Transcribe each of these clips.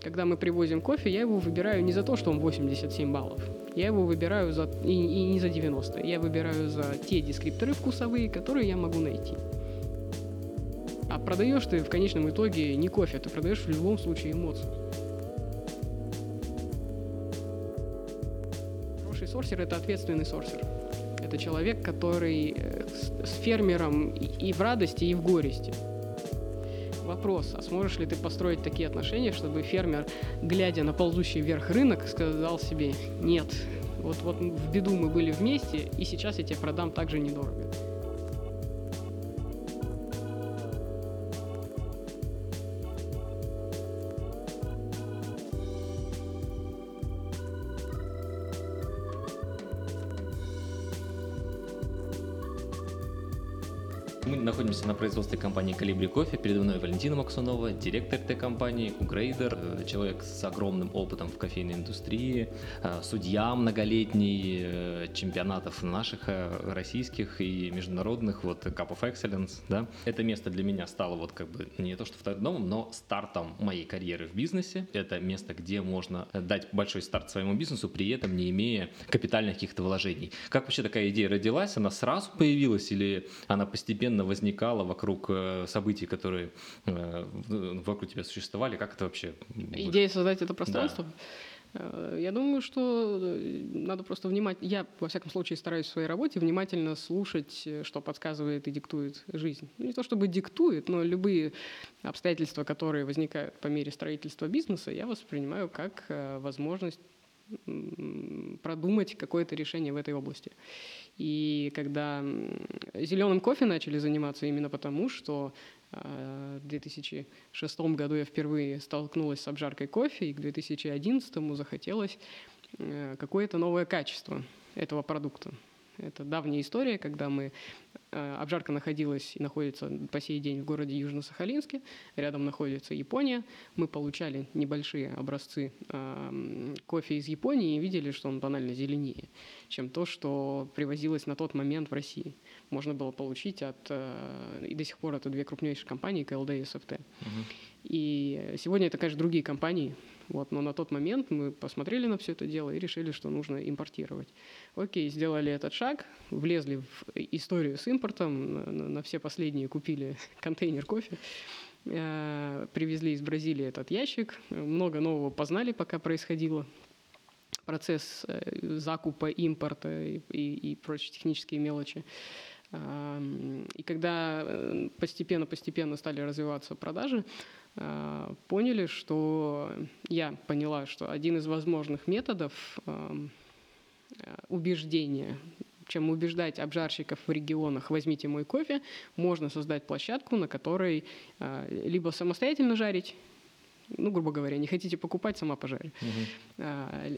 Когда мы привозим кофе, я его выбираю не за то, что он 87 баллов. Я его выбираю за, и, и не за 90. Я выбираю за те дескрипторы вкусовые, которые я могу найти. А продаешь ты в конечном итоге не кофе, ты продаешь в любом случае эмоцию. Хороший сорсер – это ответственный сорсер. Это человек, который э, с, фермером и в радости, и в горести вопрос, а сможешь ли ты построить такие отношения, чтобы фермер, глядя на ползущий вверх рынок, сказал себе «нет, вот, вот в беду мы были вместе, и сейчас я тебе продам так же недорого». На производстве компании «Калибри Кофе». Передо мной Валентина Максунова, директор этой компании, угрейдер, э, человек с огромным опытом в кофейной индустрии, э, судья многолетний э, чемпионатов наших российских и международных, вот Cup of Excellence, да. Это место для меня стало вот как бы не то что вторым домом, но стартом моей карьеры в бизнесе. Это место, где можно дать большой старт своему бизнесу, при этом не имея капитальных каких-то вложений. Как вообще такая идея родилась? Она сразу появилась или она постепенно постепенно возникало вокруг э, событий, которые э, вокруг тебя существовали? Как это вообще? Идея создать это пространство? Да. Э, я думаю, что надо просто внимать. Я, во всяком случае, стараюсь в своей работе внимательно слушать, что подсказывает и диктует жизнь. Ну, не то чтобы диктует, но любые обстоятельства, которые возникают по мере строительства бизнеса, я воспринимаю как возможность продумать какое-то решение в этой области. И когда зеленым кофе начали заниматься именно потому, что э, в 2006 году я впервые столкнулась с обжаркой кофе, и к 2011 захотелось э, какое-то новое качество этого продукта. Это давняя история, когда мы... Э, обжарка находилась и находится по сей день в городе Южно-Сахалинске. Рядом находится Япония. Мы получали небольшие образцы кофе из Японии и видели, что он банально зеленее, чем то, что привозилось на тот момент в России. Можно было получить от... Э, и до сих пор это две крупнейшие компании, КЛД и СФТ. Угу. И сегодня это, конечно, другие компании, вот, но на тот момент мы посмотрели на все это дело и решили, что нужно импортировать. Окей, сделали этот шаг, влезли в историю с импортом, на, на все последние купили контейнер кофе, э, привезли из Бразилии этот ящик, много нового познали, пока происходило процесс э, закупа, импорта и, и, и прочие технические мелочи. И когда постепенно-постепенно стали развиваться продажи, поняли, что я поняла, что один из возможных методов убеждения чем убеждать обжарщиков в регионах «возьмите мой кофе», можно создать площадку, на которой а, либо самостоятельно жарить, ну, грубо говоря, не хотите покупать, сама пожарь. Угу.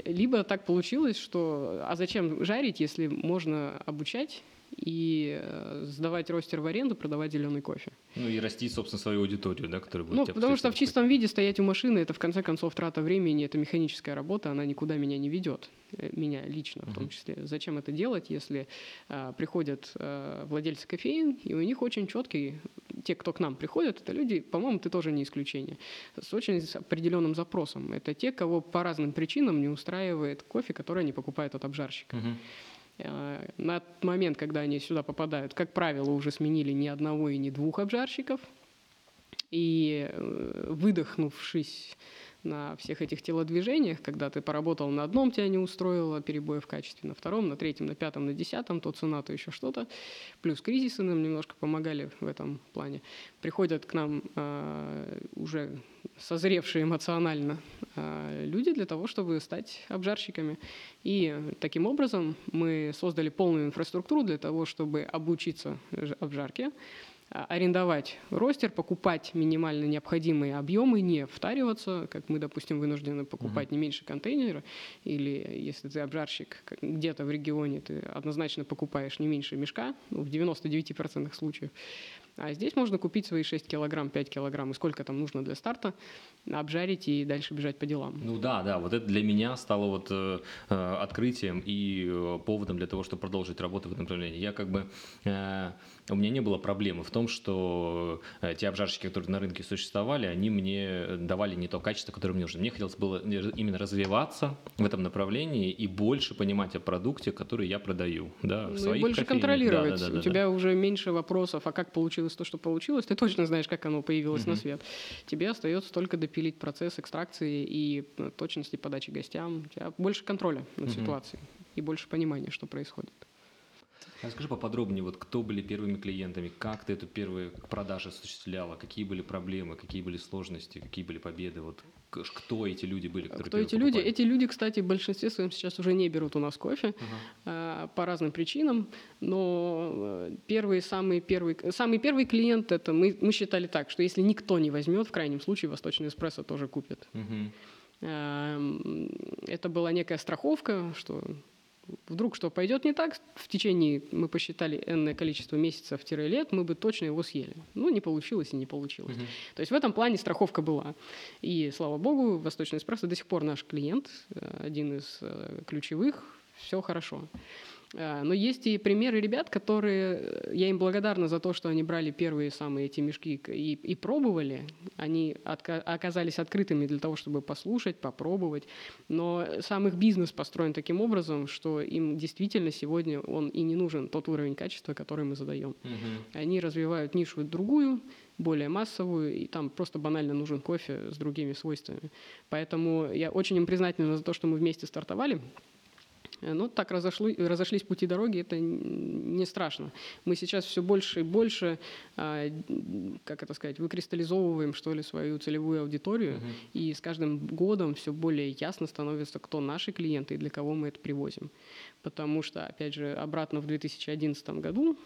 Либо так получилось, что а зачем жарить, если можно обучать и э, сдавать ростер в аренду, продавать зеленый кофе. Ну и расти, собственно, свою аудиторию, да, которая будет Ну, потому что в чистом виде стоять у машины, это в конце концов трата времени, это механическая работа, она никуда меня не ведет, э, меня лично в том числе. Зачем это делать, если а, приходят а, владельцы кофеин, и у них очень четкий, те, кто к нам приходят, это люди, по-моему, ты тоже не исключение, с очень определенным запросом. Это те, кого по разным причинам не устраивает кофе, который они покупают от обжарщика. Угу. На тот момент, когда они сюда попадают, как правило, уже сменили ни одного и ни двух обжарщиков. И э, выдохнувшись на всех этих телодвижениях, когда ты поработал на одном, тебя не устроило, перебои в качестве, на втором, на третьем, на пятом, на десятом, то цена, то еще что-то. Плюс кризисы нам немножко помогали в этом плане. Приходят к нам э, уже созревшие эмоционально э, люди для того, чтобы стать обжарщиками. И таким образом мы создали полную инфраструктуру для того, чтобы обучиться обжарке, арендовать ростер, покупать минимально необходимые объемы, не втариваться, как мы, допустим, вынуждены покупать uh-huh. не меньше контейнера, или если ты обжарщик где-то в регионе, ты однозначно покупаешь не меньше мешка, ну, в 99% случаев. А здесь можно купить свои 6 килограмм, 5 килограмм, и сколько там нужно для старта, обжарить и дальше бежать по делам. Ну да, да, вот это для меня стало вот э, э открытием и э, поводом для того, чтобы продолжить работу в этом направлении. Я как бы э, у меня не было проблемы в том, что э, те обжарщики, которые на рынке существовали, они мне давали не то качество, которое мне нужно. Мне хотелось было именно развиваться в этом направлении и больше понимать о продукте, который я продаю. Да, в ну, и больше кофейнях. контролировать. Да, да, да, У тебя уже меньше вопросов, а как получилось то, что получилось. Ты точно знаешь, как оно появилось угу. на свет. Тебе остается только допилить процесс экстракции и э, точности подачи гостям. У тебя больше контроля над угу. ситуацией и больше понимания, что происходит. Расскажи поподробнее, вот кто были первыми клиентами, как ты эту первую продажу осуществляла, какие были проблемы, какие были сложности, какие были победы, вот кто эти люди были, которые Кто эти покупали? люди? Эти люди, кстати, в большинстве своем сейчас уже не берут у нас кофе uh-huh. по разным причинам, но первый, самый первый, самый первый клиент это мы, мы считали так, что если никто не возьмет, в крайнем случае восточный эспрессо тоже купит. Uh-huh. Это была некая страховка, что вдруг что пойдет не так, в течение, мы посчитали, энное количество месяцев-лет, мы бы точно его съели. Ну, не получилось и не получилось. Угу. То есть в этом плане страховка была. И, слава богу, Восточный эспрессо до сих пор наш клиент, э, один из э, ключевых, все хорошо. А, но есть и примеры ребят, которые, я им благодарна за то, что они брали первые самые эти мешки и, и пробовали. Они отка- оказались открытыми для того, чтобы послушать, попробовать. Но сам их бизнес построен таким образом, что им действительно сегодня он и не нужен тот уровень качества, который мы задаем. Угу. Они развивают нишу другую, более массовую, и там просто банально нужен кофе с другими свойствами. Поэтому я очень им признательна за то, что мы вместе стартовали. Э, ну, так разошло, разошлись пути дороги, это не страшно. Мы сейчас все больше и больше, а, как это сказать, выкристаллизовываем, что ли, свою целевую аудиторию, uh-huh. и с каждым годом все более ясно становится, кто наши клиенты и для кого мы это привозим. Потому что, опять же, обратно в 2011 году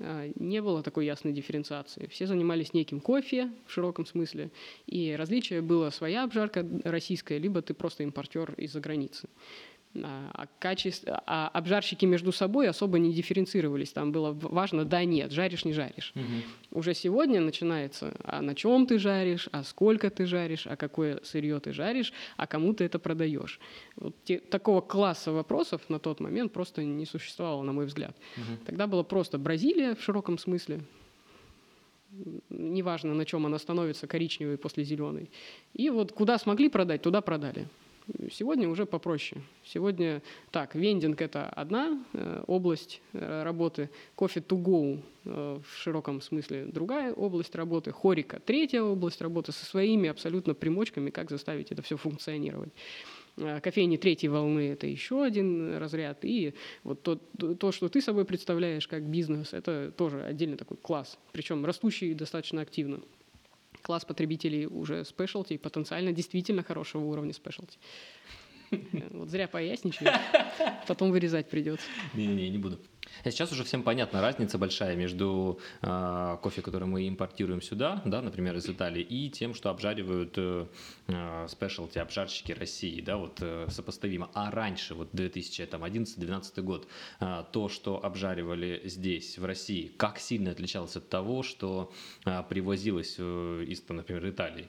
а, не было такой ясной дифференциации. Все занимались неким кофе в широком смысле, и различие было своя обжарка российская, либо ты просто импортер из-за границы. А, качество, а обжарщики между собой особо не дифференцировались. Там было важно да нет, жаришь не жаришь. Угу. Уже сегодня начинается, а на чем ты жаришь, а сколько ты жаришь, а какое сырье ты жаришь, а кому ты это продаешь. Вот те, такого класса вопросов на тот момент просто не существовало, на мой взгляд. Угу. Тогда было просто Бразилия в широком смысле, неважно, на чем она становится, коричневой после зеленой. И вот куда смогли продать, туда продали. Сегодня уже попроще. Сегодня так, вендинг – это одна э, область э, работы, кофе to go э, в широком смысле другая область работы, хорика – третья область работы со своими абсолютно примочками, как заставить это все функционировать. Э, кофейни третьей волны – это еще один разряд. И вот то, то, что ты собой представляешь как бизнес, это тоже отдельный такой класс, причем растущий достаточно активно класс потребителей уже спешлти, потенциально действительно хорошего уровня спешлти. Вот зря поясничаю, потом вырезать придется. Не-не-не, не буду. А сейчас уже всем понятна разница большая между э, кофе, который мы импортируем сюда, да, например, из Италии, и тем, что обжаривают э, спешлти, обжарщики России, да, вот э, сопоставимо. А раньше, вот 2011-2012 год, э, то, что обжаривали здесь, в России, как сильно отличалось от того, что э, привозилось э, из, например, Италии?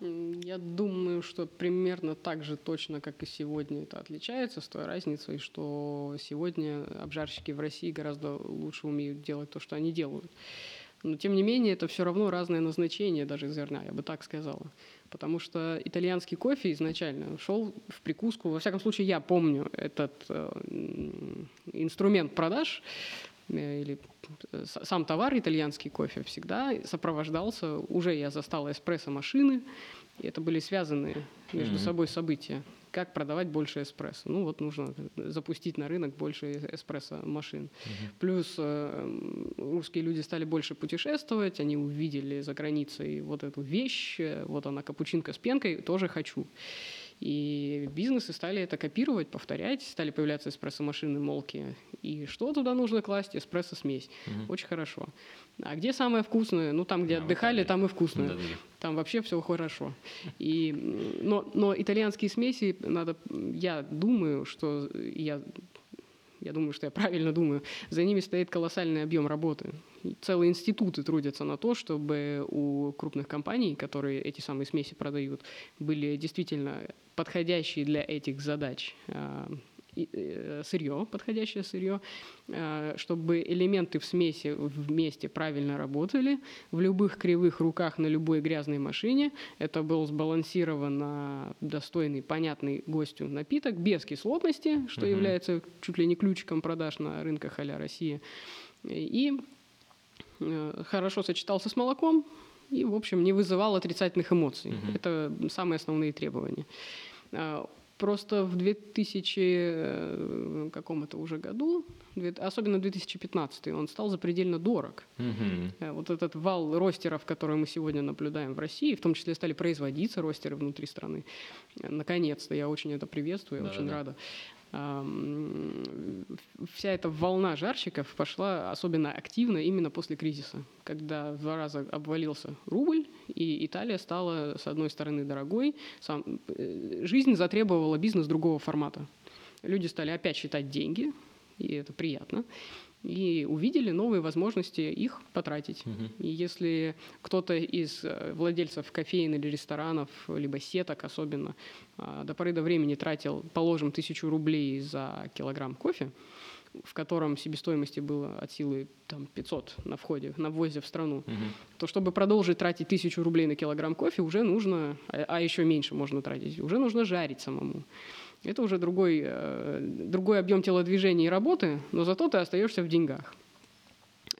Я думаю, что примерно так же точно, как и сегодня, это отличается, с той разницей, что сегодня обжарщики в России гораздо лучше умеют делать то, что они делают. Но тем не менее, это все равно разное назначение даже зерна, я бы так сказала. Потому что итальянский кофе изначально шел в прикуску. Во всяком случае, я помню этот э, инструмент продаж или э, сам товар итальянский кофе всегда сопровождался, уже я застала эспрессо-машины, и это были связанные между mm-hmm. собой события. Как продавать больше эспрессо? Ну вот нужно запустить на рынок больше эспрессо-машин. Mm-hmm. Плюс э, русские люди стали больше путешествовать, они увидели за границей вот эту вещь, э, вот она капучинка с пенкой, тоже хочу. И бизнесы стали это копировать, повторять, стали появляться эспрессо-машины, молки. И что туда нужно класть? Эспрессо-смесь. Угу. Очень хорошо. А где самое вкусное? Ну, там, где да, отдыхали, там и вкусное. Да, да. Там вообще все хорошо. И, но, но итальянские смеси надо... Я думаю, что я я думаю, что я правильно думаю, за ними стоит колоссальный объем работы. целые институты трудятся на то, чтобы у крупных компаний, которые эти самые смеси продают, были действительно подходящие для этих задач а, сырье, подходящее сырье, э, чтобы элементы в смеси вместе правильно работали, в любых кривых руках на любой грязной машине. Это был сбалансированно достойный, понятный гостю напиток, без кислотности, что uh-huh. является чуть ли не ключиком продаж на рынках а Россия. И э, хорошо сочетался с молоком и, в общем, не вызывал отрицательных эмоций. Uh-huh. Это самые основные требования. Просто в 2000 э, каком-то уже году, особенно в 2015, он стал запредельно дорог. Угу. Вот этот вал ростеров, который мы сегодня наблюдаем в России, в том числе стали производиться ростеры внутри страны. Наконец-то, я очень это приветствую, я да, очень да. рада вся эта волна жарщиков пошла особенно активно именно после кризиса, когда в два раза обвалился рубль, и Италия стала, с одной стороны, дорогой. Сам, э, жизнь затребовала бизнес другого формата. Люди стали опять считать деньги, и это приятно и увидели новые возможности их потратить. Угу. И если кто-то из э, владельцев кофеин или ресторанов, либо сеток особенно, а, до поры до времени тратил, положим, тысячу рублей за килограмм кофе, в котором себестоимости было от силы там, 500 на входе, на ввозе в страну, угу. то чтобы продолжить тратить тысячу рублей на килограмм кофе, уже нужно, а, а еще меньше можно тратить, уже нужно жарить самому это уже другой, э, другой объем телодвижения и работы, но зато ты остаешься в деньгах.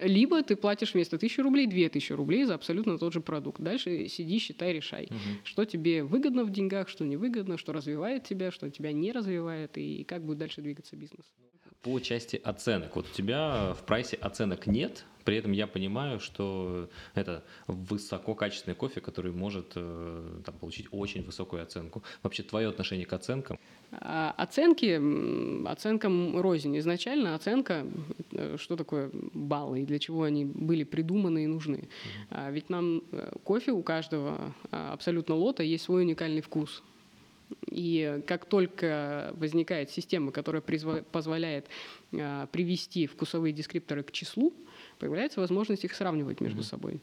Либо ты платишь вместо 1000 рублей 2000 рублей за абсолютно тот же продукт. Дальше сиди, считай, решай, угу. что тебе выгодно в деньгах, что невыгодно, что развивает тебя, что тебя не развивает и как будет дальше двигаться бизнес. По части оценок. Вот у тебя в прайсе оценок нет, при этом я понимаю, что это высококачественный кофе, который может э, там, получить очень высокую оценку. Вообще твое отношение к оценкам? А, оценки, оценкам рознь. Изначально оценка, э, что такое баллы и для чего они были придуманы и нужны. Mm-hmm. Ведь нам э, кофе у каждого а, абсолютно лота есть свой уникальный вкус. И как только возникает система, которая позволяет привести вкусовые дескрипторы к числу, появляется возможность их сравнивать между mm-hmm. собой.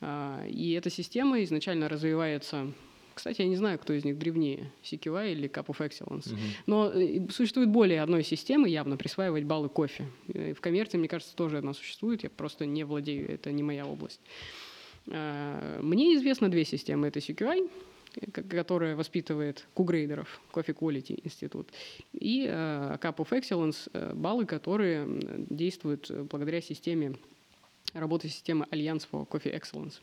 А, и эта система изначально развивается кстати, я не знаю, кто из них древнее, CQI или Cup of Excellence. Uh-huh. Но э, существует более одной системы явно присваивать баллы кофе. В коммерции, мне кажется, тоже одна существует. Я просто не владею, это не моя область. А, мне известно две системы. Это CQI, которая воспитывает кугрейдеров, Coffee Quality Институт, и uh, Cup of Excellence, uh, баллы, которые действуют благодаря системе работы системы Альянс for Coffee Excellence.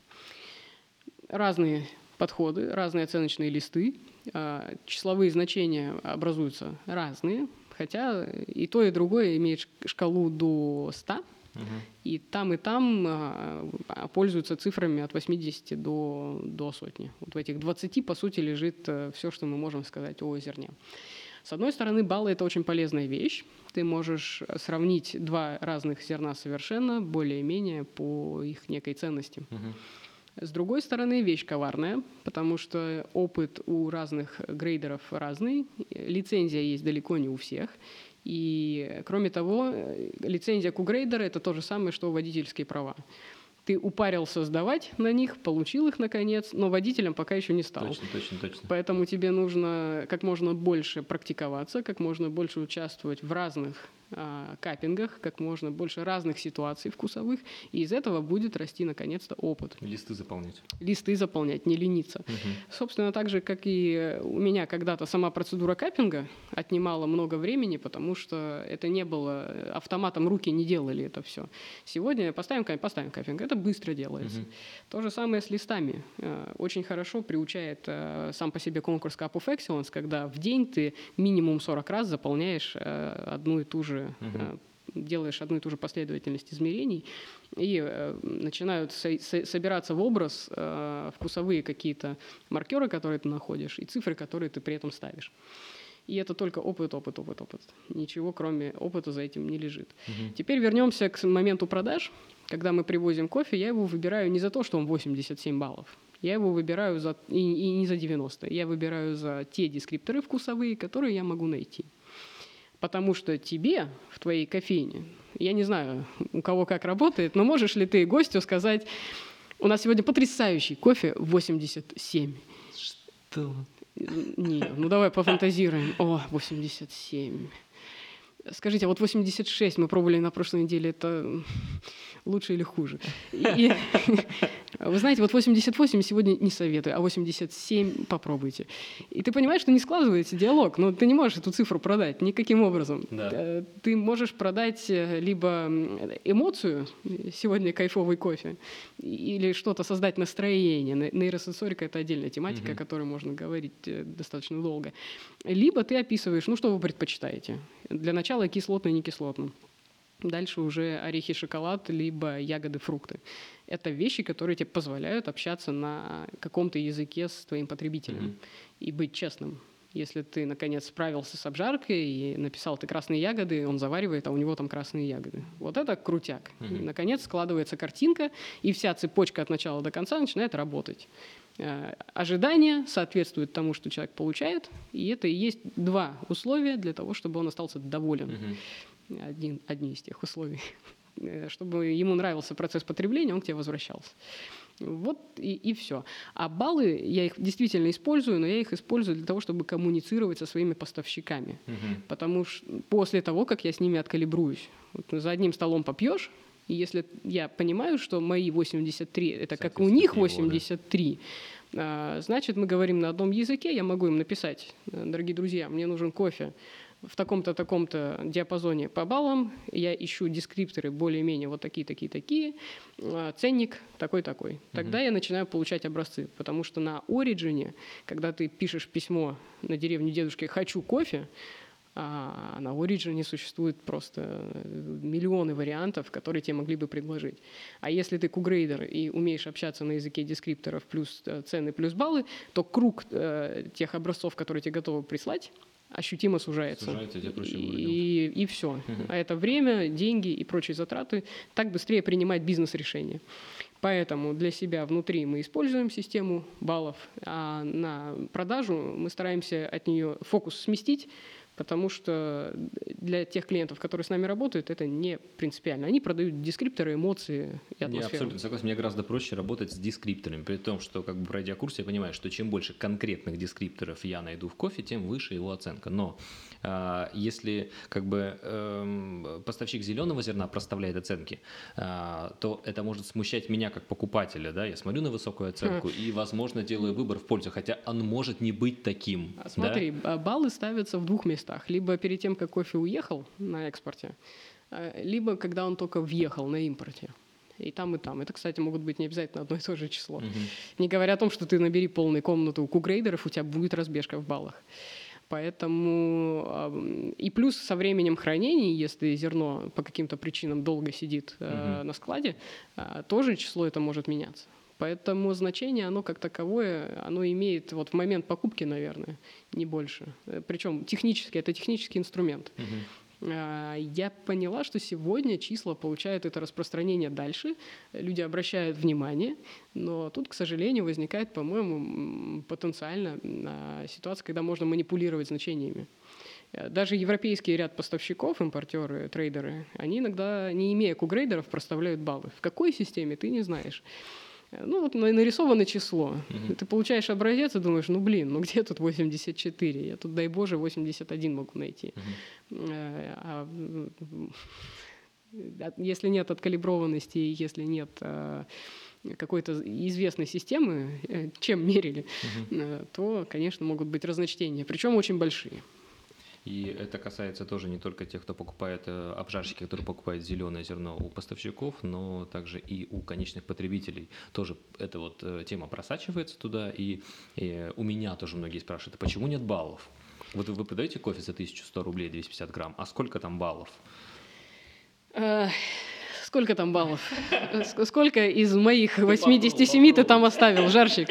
Разные подходы, разные оценочные листы, uh, числовые значения образуются разные, хотя и то, и другое имеет шкалу до 100, и там, и там а, пользуются цифрами от 80 до, до сотни. Вот в этих 20, по сути, лежит э, все, что мы можем сказать о зерне. С одной стороны, баллы – это очень полезная вещь. Ты можешь сравнить два разных зерна совершенно, более-менее по их некой ценности. С другой стороны, вещь коварная, потому что опыт у разных грейдеров разный, лицензия есть далеко не у всех, и, кроме того, э, лицензия Кугрейдера – это то же самое, что водительские права. Ты упарился сдавать на них, получил их наконец, но водителем пока еще не стал. Точно, точно, точно. Поэтому тебе нужно как можно больше практиковаться, как можно больше участвовать в разных каппингах, как можно больше разных ситуаций вкусовых, и из этого будет расти наконец-то опыт. Листы заполнять. Листы заполнять, не лениться. Угу. Собственно, так же, как и у меня когда-то сама процедура каппинга отнимала много времени, потому что это не было автоматом, руки не делали это все. Сегодня поставим, поставим каппинг, это быстро делается. Угу. То же самое с листами. Э, очень хорошо приучает э, сам по себе конкурс Cup of Excellence, когда в день ты минимум 40 раз заполняешь э, одну и ту же же угу. делаешь одну и ту же последовательность измерений, и э, начинают со- со- собираться в образ э, вкусовые какие-то маркеры, которые ты находишь, и цифры, которые ты при этом ставишь. И это только опыт, опыт, опыт, опыт. Ничего, кроме опыта, за этим не лежит. Угу. Теперь вернемся к моменту продаж. Когда мы привозим кофе, я его выбираю не за то, что он 87 баллов. Я его выбираю за, и, и не за 90. Я выбираю за те дескрипторы вкусовые, которые я могу найти. Потому что тебе в твоей кофейне, я не знаю, у кого как работает, но можешь ли ты гостю сказать, у нас сегодня потрясающий кофе 87. Что? Не, ну давай пофантазируем. О, 87. Скажите, а вот 86 мы пробовали на прошлой неделе, это лучше или хуже? И, вы знаете, вот 88 сегодня не советую, а 87 попробуйте. И ты понимаешь, что не складывается диалог, но ты не можешь эту цифру продать никаким образом. Да. Э, ты можешь продать э, либо эмоцию, сегодня кайфовый кофе, или что-то создать настроение. Нейросенсорика — это отдельная тематика, угу. о которой можно говорить э, достаточно долго. Либо ты описываешь, ну что вы предпочитаете. Для начала кислотно, не кислотно. Дальше уже орехи, шоколад, либо ягоды, фрукты. Это вещи, которые тебе позволяют общаться на каком-то языке с твоим потребителем mm-hmm. и быть честным. Если ты, наконец, справился с обжаркой и написал ты красные ягоды, он заваривает, а у него там красные ягоды. Вот это крутяк. Mm-hmm. И, наконец, складывается картинка, и вся цепочка от начала до конца начинает работать. Э, ожидания соответствуют тому, что человек получает, и это и есть два условия для того, чтобы он остался доволен. Один, одни из тех условий. Э, чтобы ему нравился процесс потребления, он к тебе возвращался. Вот и, и все. А баллы, я их действительно использую, но я их использую для того, чтобы коммуницировать со своими поставщиками. Угу. Потому что после того, как я с ними откалибруюсь, вот за одним столом попьешь, и если я понимаю, что мои 83 это как у них 83, да. значит, мы говорим на одном языке, я могу им написать, дорогие друзья, мне нужен кофе в таком-то, таком-то диапазоне по баллам, я ищу дескрипторы более-менее вот такие, такие, такие, а, ценник такой-такой. Тогда mm-hmm. я начинаю получать образцы, потому что на Origin, когда ты пишешь письмо на деревню дедушки «хочу кофе», а на Origin существует просто миллионы вариантов, которые тебе могли бы предложить. А если ты кугрейдер и умеешь общаться на языке дескрипторов плюс э, цены плюс баллы, то круг э, тех образцов, которые тебе готовы прислать, ощутимо сужается. Сужается, тебе проще и, и все. А это время, деньги и прочие затраты так быстрее принимать бизнес-решения. Поэтому для себя внутри мы используем систему баллов, а на продажу мы стараемся от нее фокус сместить потому что для тех клиентов, которые с нами работают, это не принципиально. Они продают дескрипторы, эмоции и атмосферу. Я абсолютно согласен. Мне гораздо проще работать с дескрипторами, при том, что, как бы пройдя курс, я понимаю, что чем больше конкретных дескрипторов я найду в кофе, тем выше его оценка. Но если как бы э, поставщик зеленого зерна проставляет оценки, э, то это может смущать меня как покупателя. Да? Я смотрю на высокую оценку и, возможно, делаю выбор в пользу, хотя он может не быть таким. Смотри, да? баллы ставятся в двух местах. Либо перед тем, как кофе уехал на экспорте, либо когда он только въехал на импорте. И там, и там. Это, кстати, могут быть не обязательно одно и то же число. Uh-huh. Не говоря о том, что ты набери полную комнату кугрейдеров, у тебя будет разбежка в баллах. Поэтому и плюс со временем хранения, если зерно по каким-то причинам долго сидит uh-huh. на складе, э, тоже число это может меняться. Поэтому значение, оно как таковое, оно имеет вот в момент покупки, наверное, не больше. Э, Причем технически, это технический инструмент. Угу. Я поняла, что сегодня числа получают это распространение дальше, люди обращают внимание, но тут, к сожалению, возникает, по-моему, потенциально а, ситуация, когда можно манипулировать значениями. Э, даже европейский ряд поставщиков, импортеры, трейдеры, они иногда, не имея кугрейдеров, проставляют баллы. В какой системе, ты не знаешь. Ну, вот нарисовано число. Угу. Ты получаешь образец и думаешь, ну, блин, ну где тут 84? Я тут, дай боже, 81 могу найти. Угу. А, если нет откалиброванности, если нет какой-то известной системы, э, чем мерили, угу. то, конечно, могут быть разночтения, причем очень большие. И это касается тоже не только тех, кто покупает э, обжарщики, которые покупают зеленое зерно у поставщиков, но также и у конечных потребителей. Тоже эта вот э, тема просачивается туда, и, и у меня тоже многие спрашивают, а почему нет баллов? Вот вы продаете кофе за 1100 рублей 250 грамм, а сколько там баллов? Э, сколько там баллов? Сколько из моих 87 ты там оставил, жарщик?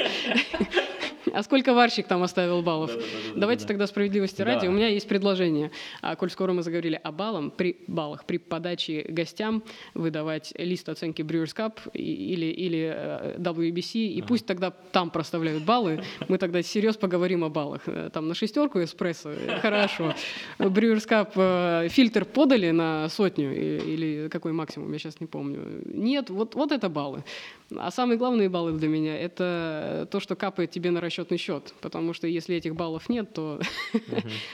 А сколько варщик там оставил баллов? Давайте тогда справедливости ради. У меня есть предложение. А, коль скоро мы заговорили о баллах, при баллах, при подаче гостям выдавать лист оценки Brewers Cup или, или э, WBC, и пусть тогда там проставляют баллы. Мы тогда серьезно поговорим о баллах. Э, там на шестерку эспрессо, э, хорошо. Brewers Cup фильтр подали на сотню или какой максимум, я сейчас не помню. Нет, вот, вот это баллы. А самые главные баллы для меня – это то, что капает тебе на расчетный счет. Потому что если этих баллов нет, то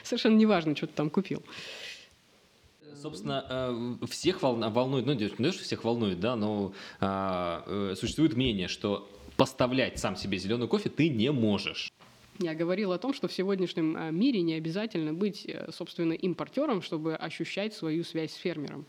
совершенно неважно, что ты там купил. Собственно, э, всех волнует, ну, не то, что всех волнует, да, но а, э, существует мнение, что поставлять сам себе зеленый кофе ты не можешь. Я говорил о том, что в сегодняшнем э, мире не обязательно быть, собственно, импортером, чтобы ощущать свою связь с фермером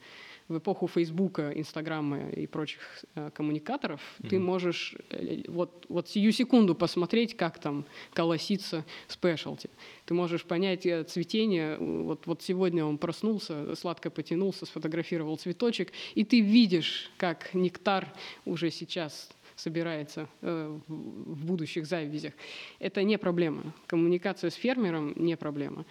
в эпоху Фейсбука, Инстаграма и прочих э, коммуникаторов, mm-hmm. ты можешь э, вот, вот сию секунду посмотреть, как там колосится спешлти. Ты можешь понять э, цветение. Вот, вот сегодня он проснулся, сладко потянулся, сфотографировал цветочек, и ты видишь, как нектар уже сейчас собирается э, в будущих завязях. Это не проблема. Коммуникация с фермером не проблема.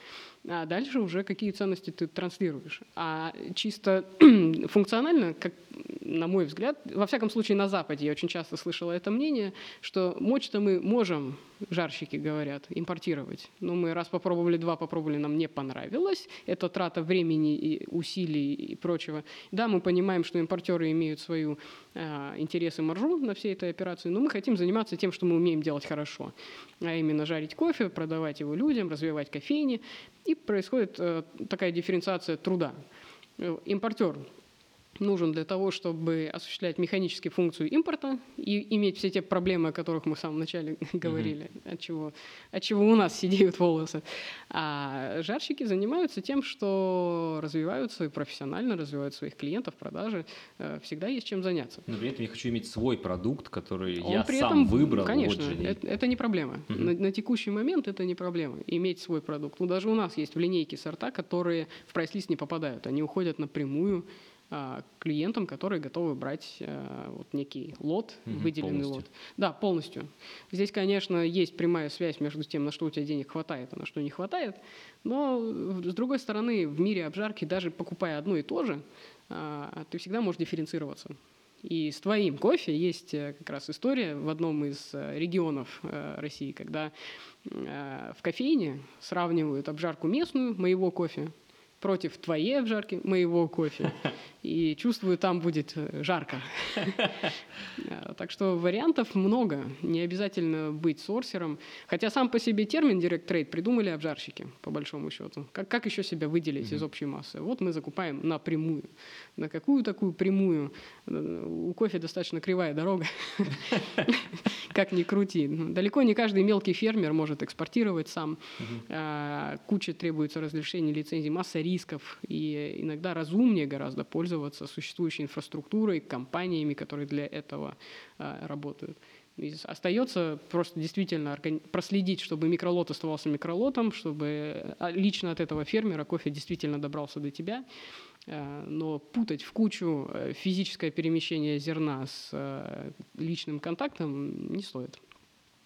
А дальше уже какие ценности ты транслируешь. А чисто функционально, как на мой взгляд, во всяком случае на Западе я очень часто слышала это мнение, что мочь-то мы можем, жарщики говорят, импортировать. Но мы раз попробовали, два попробовали, нам не понравилось. Это трата времени и усилий и прочего. Да, мы понимаем, что импортеры имеют свою э, интерес и маржу на всей этой операции, но мы хотим заниматься тем, что мы умеем делать хорошо. А именно жарить кофе, продавать его людям, развивать кофейни. И происходит э, такая дифференциация труда. Э, импортер нужен для того, чтобы осуществлять механически функцию импорта и иметь все те проблемы, о которых мы в самом начале говорили, mm-hmm. от, чего, от чего у нас сидеют волосы. А жарщики занимаются тем, что развиваются профессионально, развивают своих клиентов, продажи. Э, всегда есть чем заняться. Но при этом я хочу иметь свой продукт, который Он я при сам этом, выбрал. Конечно, вот это, это не проблема. Mm-hmm. На, на текущий момент это не проблема, иметь свой продукт. Ну, даже у нас есть в линейке сорта, которые в прайс-лист не попадают. Они уходят напрямую клиентам, которые готовы брать а, вот некий лот, угу, выделенный полностью. лот. Да, полностью. Здесь, конечно, есть прямая связь между тем, на что у тебя денег хватает, а на что не хватает. Но, с другой стороны, в мире обжарки, даже покупая одно и то же, а, ты всегда можешь дифференцироваться. И с твоим кофе есть э, как раз история в одном из э, регионов э, России, когда в кофейне сравнивают обжарку местную моего кофе против твоей обжарки, моего кофе. И чувствую, там будет э, жарко. Так что вариантов много. Не обязательно быть сорсером. Хотя сам по себе термин Direct Trade придумали обжарщики, по большому счету. Как, как еще себя выделить из общей массы? Вот мы закупаем напрямую. На какую такую прямую? Э, у кофе достаточно кривая дорога. Как ни крути. Далеко не каждый мелкий фермер может экспортировать сам. Куча требуется разрешений, лицензий, масса рисков. И иногда разумнее гораздо пользоваться существующей инфраструктурой, компаниями, которые для этого а, работают. И остается просто действительно проследить, чтобы микролот оставался микролотом, чтобы а, лично от этого фермера кофе действительно добрался до тебя. А, но путать в кучу э, физическое перемещение зерна с э, личным контактом не стоит.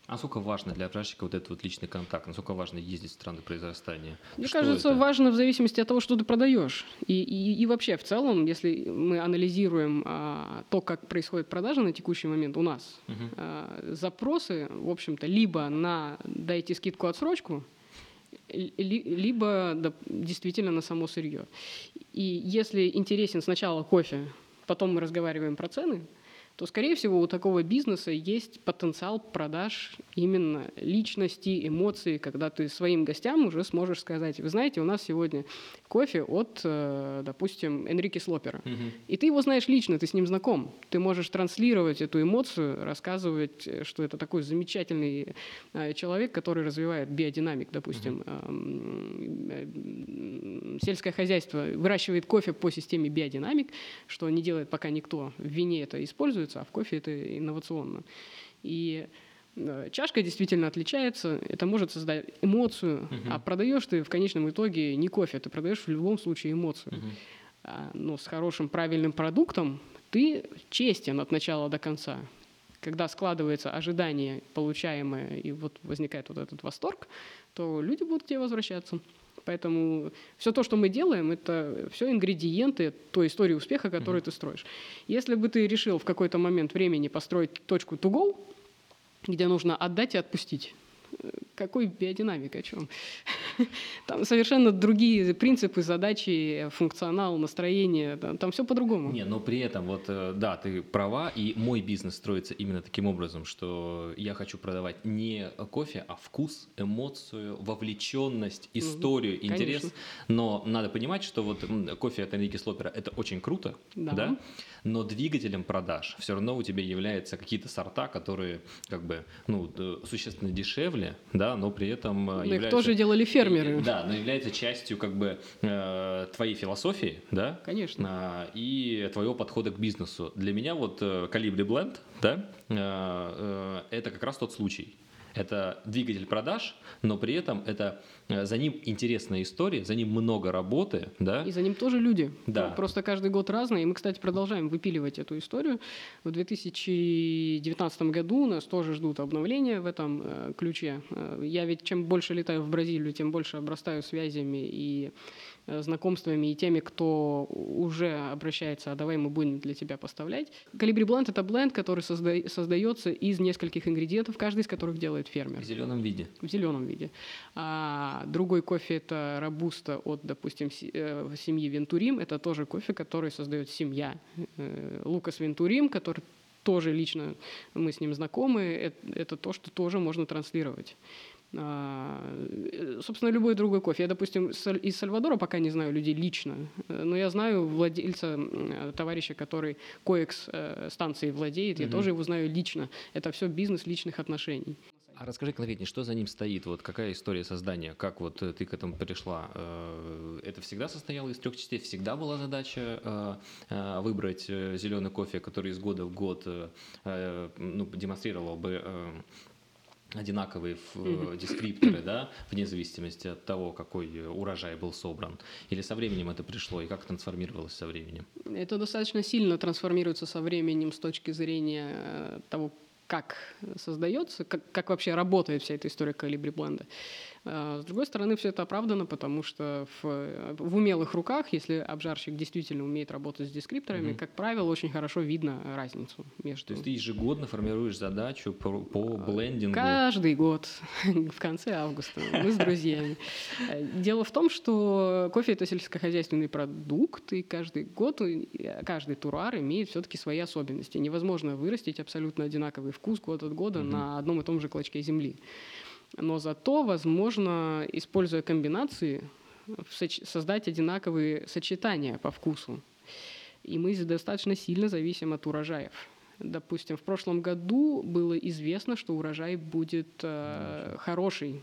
А насколько важно для обжарщика вот этот вот личный контакт? Насколько важно ездить в страны произрастания? Мне что кажется, это? важно в зависимости от того, что ты продаешь. И, и, и вообще, в целом, если мы анализируем а, то, как происходит продажа на текущий момент у нас, угу. а, запросы, в общем-то, либо на «дайте скидку отсрочку», либо да, действительно на само сырье. И если интересен сначала кофе, потом мы разговариваем про цены, то, скорее всего, у такого бизнеса есть потенциал продаж именно личности, эмоций, когда ты своим гостям уже сможешь сказать, вы знаете, у нас сегодня кофе от, э, допустим, Энрике Слопера. Угу. И ты его знаешь лично, ты с ним знаком. Ты можешь транслировать эту эмоцию, рассказывать, что это такой замечательный э, человек, который развивает биодинамик, допустим. Угу. Сельское хозяйство выращивает кофе по системе биодинамик, что не делает пока никто в вине это использует, используется, а в кофе это инновационно. И э, чашка действительно отличается, это может создать эмоцию, uh-huh. а продаешь ты в конечном итоге не кофе, ты продаешь в любом случае эмоцию. Uh-huh. Но с хорошим правильным продуктом ты честен от начала до конца когда складывается ожидание, получаемое, и вот возникает вот этот восторг, то люди будут к тебе возвращаться. Поэтому все то, что мы делаем, это все ингредиенты той истории успеха, которую mm-hmm. ты строишь. Если бы ты решил в какой-то момент времени построить точку to go, где нужно отдать и отпустить, какой биодинамика, о чем? Там совершенно другие принципы, задачи, функционал, настроение, там, там все по-другому. Не, но при этом, вот, э, да, ты права, и мой бизнес строится именно таким образом, что я хочу продавать не кофе, а вкус, эмоцию, вовлеченность, историю, угу, интерес. Конечно. Но надо понимать, что вот кофе от Энрике Слопера – это очень круто, да. да, но двигателем продаж все равно у тебя являются какие-то сорта, которые как бы, ну, существенно дешевле, да, да, но при этом э, но является... Их тоже делали фермеры. Да, но является частью как бы э, твоей философии, да? Конечно. и твоего подхода к бизнесу. Для меня вот Calibri э, Blend, да, это как раз тот случай. Это двигатель продаж, но при этом это э, за ним интересная история, за ним много работы, да. И за ним тоже люди. Да. Просто каждый год разные. И мы, кстати, продолжаем выпиливать эту историю. В 2019 году нас тоже ждут обновления в этом э, ключе. Э, я ведь чем больше летаю в Бразилию, тем больше обрастаю связями и знакомствами и теми, кто уже обращается, а давай мы будем для тебя поставлять. Калибри Блend — это бленд, который созда- создается из нескольких ингредиентов, каждый из которых делает фермер. В зеленом виде. В зеленом виде. А другой кофе — это робуста от, допустим, э, семьи Вентурим. Это тоже кофе, который создает семья. Э, Лукас Вентурим, который тоже лично мы с ним знакомы, это, это то, что тоже можно транслировать. А, э, собственно, любой другой кофе. Я, допустим, из Сальвадора пока не знаю людей лично, э, но я знаю владельца, э, товарища, который коекс станции владеет, я тоже его знаю лично. Это все бизнес личных отношений. А расскажи конкретнее, что за ним стоит? Вот какая история создания? Как вот ты к этому пришла? Это всегда состояло из трех частей? Всегда была задача выбрать зеленый кофе, который из года в год ну, демонстрировал бы одинаковые mm-hmm. дескрипторы, да, вне зависимости от того, какой урожай был собран? Или со временем это пришло, и как трансформировалось со временем? Это достаточно сильно трансформируется со временем с точки зрения э, того, как создается, как, как вообще работает вся эта история калибри бленда. А, с другой стороны, все это оправдано, потому что в, в умелых руках, если обжарщик действительно умеет работать с дескрипторами, mm-hmm. как правило, очень хорошо видно разницу между... То есть ты ежегодно формируешь задачу по, по блендингу? Каждый год, в конце августа, мы с друзьями. Дело в том, что кофе – это сельскохозяйственный продукт, и каждый год, каждый туруар имеет все-таки свои особенности. Невозможно вырастить абсолютно одинаковый вкус год от года mm-hmm. на одном и том же клочке земли. Но зато возможно, используя комбинации, создать одинаковые сочетания по вкусу. И мы достаточно сильно зависим от урожаев. Допустим, в прошлом году было известно, что урожай будет э, хороший.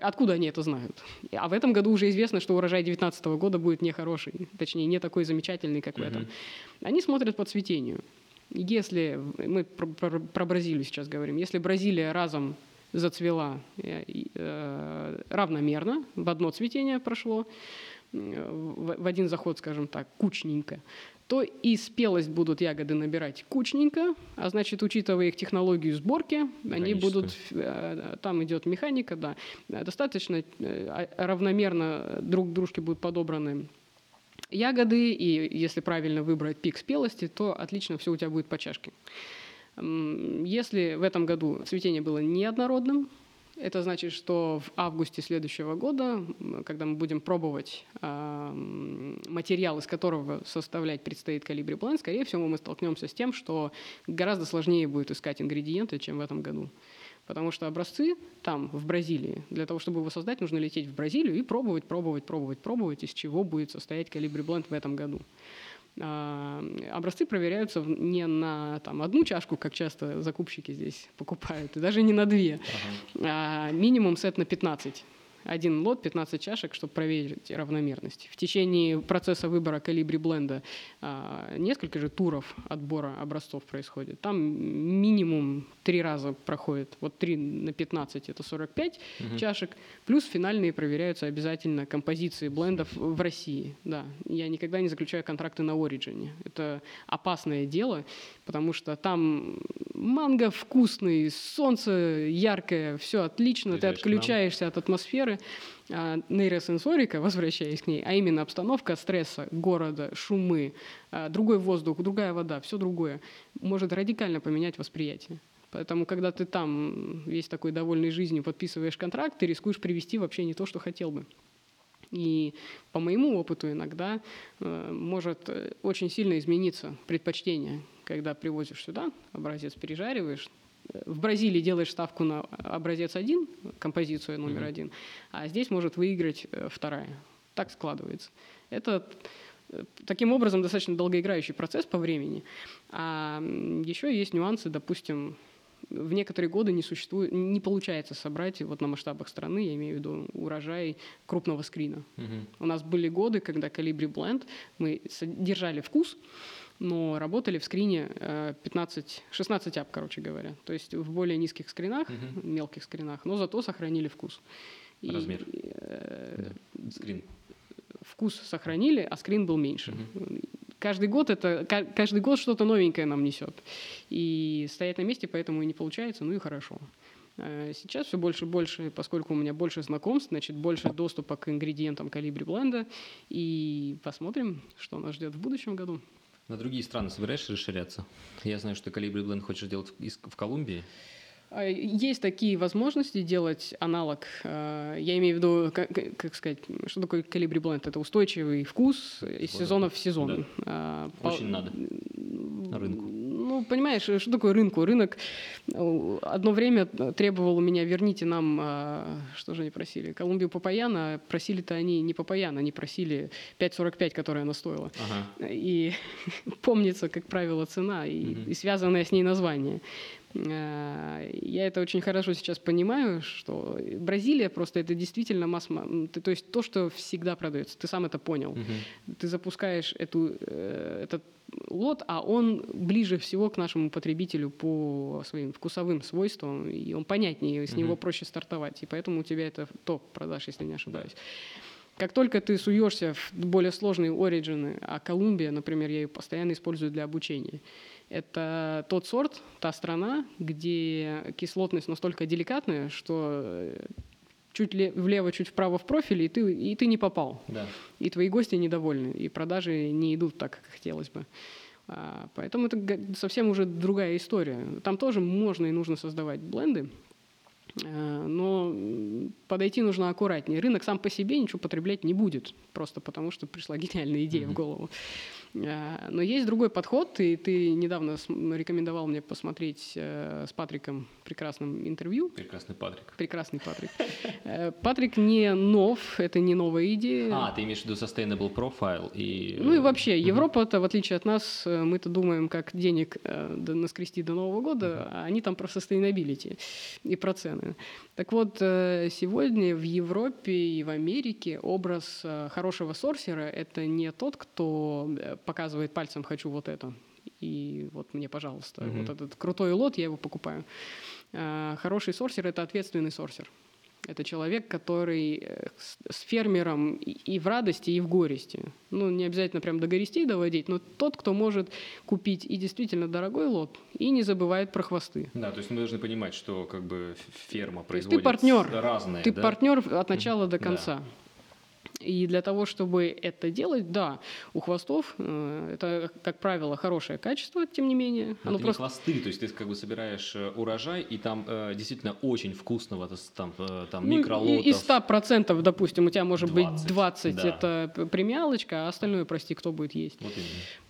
Откуда они это знают? А в этом году уже известно, что урожай 2019 года будет нехороший, точнее, не такой замечательный, как в этом. Mm-hmm. Они смотрят по цветению. Если мы про, про, про Бразилию сейчас говорим, если Бразилия разом зацвела э, э, равномерно, в одно цветение прошло, в один заход, скажем так, кучненько, то и спелость будут ягоды набирать кучненько, а значит, учитывая их технологию сборки, они будут, э, там идет механика, да, достаточно а, равномерно друг к дружке будут подобраны ягоды, и если правильно выбрать пик спелости, то отлично все у тебя будет по чашке. Если в этом году цветение было неоднородным, это значит, что в августе следующего года, когда мы будем пробовать э, материал, из которого составлять предстоит калибри план, скорее всего, мы столкнемся с тем, что гораздо сложнее будет искать ингредиенты, чем в этом году. Потому что образцы там, в Бразилии, для того, чтобы его создать, нужно лететь в Бразилию и пробовать, пробовать, пробовать, пробовать, из чего будет состоять калибри бленд в этом году. А, образцы проверяются не на там, одну чашку, как часто закупщики здесь покупают, и даже не на две, ага. а минимум сет на 15 один лот, 15 чашек, чтобы проверить равномерность. В течение процесса выбора калибри бленда а, несколько же туров отбора образцов происходит. Там минимум три раза проходит. Вот 3 на 15 это 45 угу. чашек. Плюс финальные проверяются обязательно композиции блендов в России. Да, я никогда не заключаю контракты на Origin. Это опасное дело, потому что там манго вкусный, солнце яркое, все отлично, ты отключаешься от атмосферы. А, нейросенсорика, возвращаясь к ней, а именно обстановка стресса, города, шумы, а, другой воздух, другая вода, все другое, может радикально поменять восприятие. Поэтому, когда ты там весь такой довольный жизнью подписываешь контракт, ты рискуешь привести вообще не то, что хотел бы. И по моему опыту иногда э, может э, очень сильно измениться предпочтение, когда привозишь сюда, образец пережариваешь, в Бразилии делаешь ставку на образец один, композицию номер mm-hmm. один, а здесь может выиграть э, вторая. Так складывается. Это э, таким образом достаточно долгоиграющий процесс по времени. А еще есть нюансы, допустим, в некоторые годы не существует, не получается собрать вот на масштабах страны, я имею в виду урожай крупного скрина. Угу. У нас были годы, когда Calibri Blend мы держали вкус, но работали в скрине 15, э, 16 ап, короче говоря. То есть в более низких скринах, угу. мелких скринах, но зато сохранили вкус. И, Размер. Э, да. Скрин. Вкус сохранили, а скрин был меньше. Угу. Каждый год это каждый год что-то новенькое нам несет. И стоять на месте поэтому и не получается, ну и хорошо. Э, сейчас все больше и больше, поскольку у меня больше знакомств, значит, больше доступа к ингредиентам калибри бленда. И посмотрим, что нас ждет в будущем году. На другие страны собираешься расширяться? Я знаю, что Калибри Blend хочешь делать в Колумбии. А, есть такие возможности делать аналог. А, я имею в виду, как, как сказать, что такое калибри бленд? Это устойчивый вкус из сезона в сезон. Да. А, Очень По... надо рынку. Ну, понимаешь, что такое рынку? Рынок э, одно время требовал у меня, верните нам, что же они просили, Колумбию Папаяна, просили-то они не Папаяна, они просили 5,45, которая она стоила. Ага. И помнится, как правило, цена и, угу. и связанное с ней название. Э, я это очень хорошо сейчас понимаю, что Бразилия просто это действительно масс то есть то, что всегда продается. Ты сам это понял. Угу. Ты запускаешь эту, э, этот лот, а он ближе всего к нашему потребителю по своим вкусовым свойствам, и он понятнее, с угу. него проще стартовать. И поэтому у тебя это топ продаж, если не ошибаюсь. Как только ты суешься в более сложные оригины, а Колумбия, например, я ее постоянно использую для обучения, это тот сорт, та страна, где кислотность настолько деликатная, что э, чуть влево, чуть вправо в профиле, и ты, и ты не попал. Да. И твои гости недовольны, и продажи не идут так, как хотелось бы. А, поэтому это совсем уже другая история. Там тоже можно и нужно создавать бленды, э, но подойти нужно аккуратнее. Рынок сам по себе ничего потреблять не будет, просто потому что пришла гениальная идея mm-hmm. в голову. А, но есть другой подход, и ты недавно рекомендовал мне посмотреть э, с Патриком прекрасным интервью. Прекрасный Патрик. Прекрасный Патрик. Э, Патрик не нов, это не новая идея. А, ты имеешь в виду Sustainable Profile и... Ну и вообще, Европа-то, в отличие от нас, э, мы-то думаем, как денег наскрести до Нового года, а они там про sustainability и про цены. Так вот, сегодня в Европе и в Америке образ хорошего сорсера – это не тот, кто показывает пальцем «хочу вот это», и вот мне, пожалуйста, mm-hmm. вот этот крутой лот, я его покупаю. А, хороший сорсер – это ответственный сорсер. Это человек, который э, с фермером и в радости, и в горести. Ну, не обязательно прям до горестей доводить, но тот, кто может купить и действительно дорогой лот, и не забывает про хвосты. Да, то есть мы должны понимать, что как бы ферма производит ты партнер, разные. Ты да? партнер от начала до конца. Да. И для того, чтобы это делать, да, у хвостов э, это, как правило, хорошее качество, тем не менее. Но Оно это просто... не хвосты, то есть ты как бы собираешь э, урожай, и там э, действительно очень вкусного там, э, там ну, микролотов. Из 100%, допустим, у тебя может 20, быть 20 да. это премиалочка, а остальное, прости, кто будет есть. Вот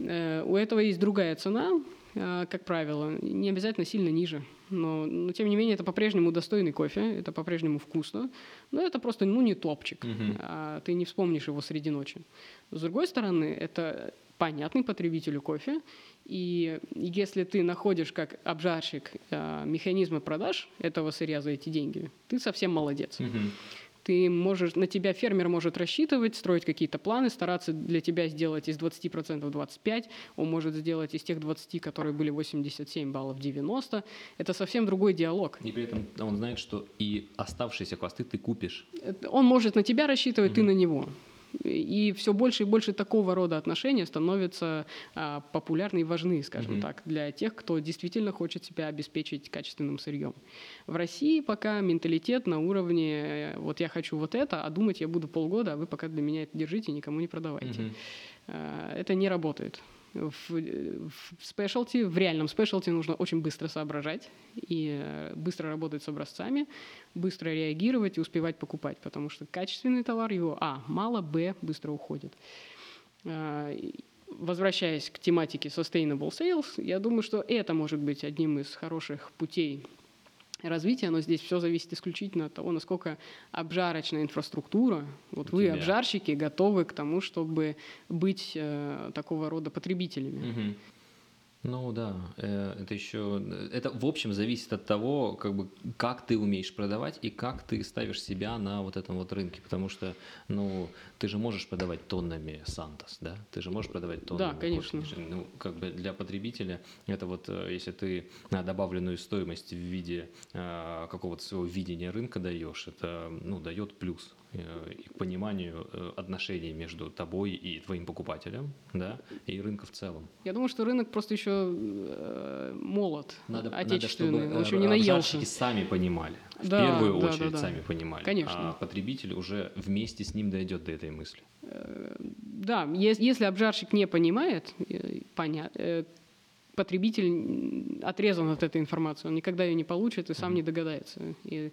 э, у этого есть другая цена, э, как правило, не обязательно сильно ниже но, но тем не менее это по-прежнему достойный кофе, это по-прежнему вкусно, но это просто ну не топчик, uh-huh. а ты не вспомнишь его среди ночи. С другой стороны, это понятный потребителю кофе, и если ты находишь как обжарщик а, механизмы продаж этого сырья за эти деньги, ты совсем молодец. Uh-huh. Ты можешь, на тебя фермер может рассчитывать, строить какие-то планы, стараться для тебя сделать из 20% 25, он может сделать из тех 20, которые были 87 баллов 90. Это совсем другой диалог. И при этом он знает, что и оставшиеся хвосты ты купишь. Он может на тебя рассчитывать, mm-hmm. ты на него. И все больше и больше такого рода отношения становятся а, популярны и важны, скажем mm-hmm. так, для тех, кто действительно хочет себя обеспечить качественным сырьем. В России пока менталитет на уровне э, вот я хочу вот это, а думать я буду полгода, а вы пока для меня это держите, никому не продавайте. Mm-hmm. А, это не работает в, в спешлти, в реальном спешлти нужно очень быстро соображать и э, быстро работать с образцами, быстро реагировать и успевать покупать, потому что качественный товар его, а, мало, б, быстро уходит. А, возвращаясь к тематике sustainable sales, я думаю, что это может быть одним из хороших путей развития, но здесь все зависит исключительно от того, насколько обжарочная инфраструктура, вот вы, обжарщики, готовы к тому, чтобы быть э, такого рода потребителями. Угу. Ну да, э, это еще, это в общем зависит от того, как бы, как ты умеешь продавать и как ты ставишь себя на вот этом вот рынке, потому что, ну, ты же можешь продавать тоннами Сантос, да, ты же можешь продавать тоннами. Да, конечно. Кофе. Ну, как бы для потребителя это вот, э, если ты добавленную стоимость в виде э, какого-то своего видения рынка даешь, это, ну, дает плюс Э, и к пониманию э, отношений между тобой и твоим покупателем, да, и рынка в целом. Я думаю, что рынок просто еще э, молод, надо, отечественный, надо, он еще не наелся. сами понимали, в да, первую да, очередь да, да. сами понимали. Конечно. А потребитель уже вместе с ним дойдет до этой мысли. Да, если обжарщик не понимает, понятно, потребитель отрезан от этой информации, он никогда ее не получит и сам не догадается. И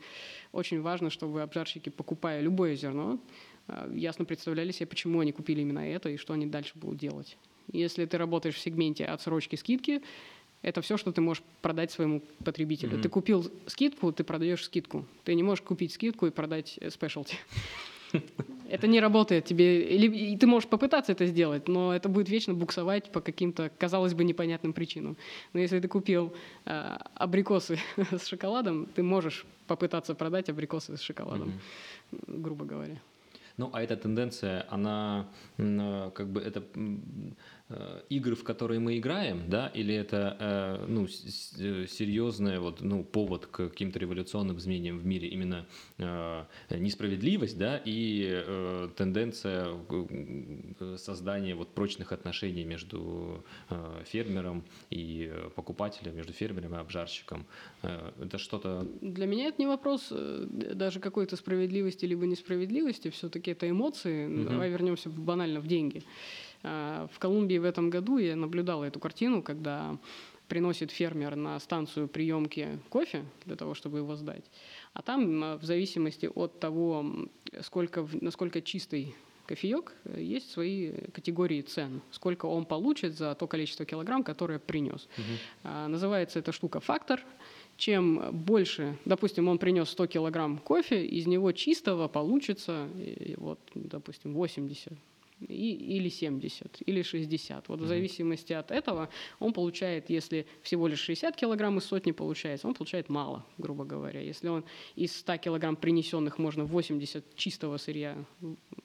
очень важно, чтобы обжарщики, покупая любое зерно, а, ясно представляли себе, почему они купили именно это и что они дальше будут делать. Если ты работаешь в сегменте отсрочки скидки, это все, что ты можешь продать своему потребителю. Mm-hmm. Ты купил скидку, ты продаешь скидку. Ты не можешь купить скидку и продать спешлти. Это не работает тебе. Или ты можешь попытаться это сделать, но это будет вечно буксовать по каким-то, казалось бы, непонятным причинам. Но если ты купил э, абрикосы с шоколадом, ты можешь попытаться продать абрикосы с шоколадом, mm-hmm. грубо говоря. Ну, а эта тенденция, она как бы это Э, игры, в которые мы играем, да, или это э, ну, э, серьезный вот, ну, повод к каким-то революционным изменениям в мире, именно несправедливость, да, и тенденция создания вот прочных отношений между фермером и покупателем, между фермером и обжарщиком. Это что-то... Для меня это не вопрос даже какой-то справедливости либо несправедливости, все-таки это эмоции. Угу. Давай вернемся банально в деньги. А, в Колумбии в этом году я наблюдала эту картину, когда приносит фермер на станцию приемки кофе для того, чтобы его сдать. А там, а, в зависимости от того, сколько, насколько чистый кофеек, есть свои категории цен. Сколько он получит за то количество килограмм, которое принес. Угу. называется эта штука фактор. Чем больше, допустим, он принес 100 килограмм кофе, из него чистого получится, вот, допустим, 80 и, или 70, или 60. Вот в зависимости от этого он получает, если всего лишь 60 килограмм из сотни получается, он получает мало, грубо говоря. Если он из 100 килограмм принесенных можно 80 чистого сырья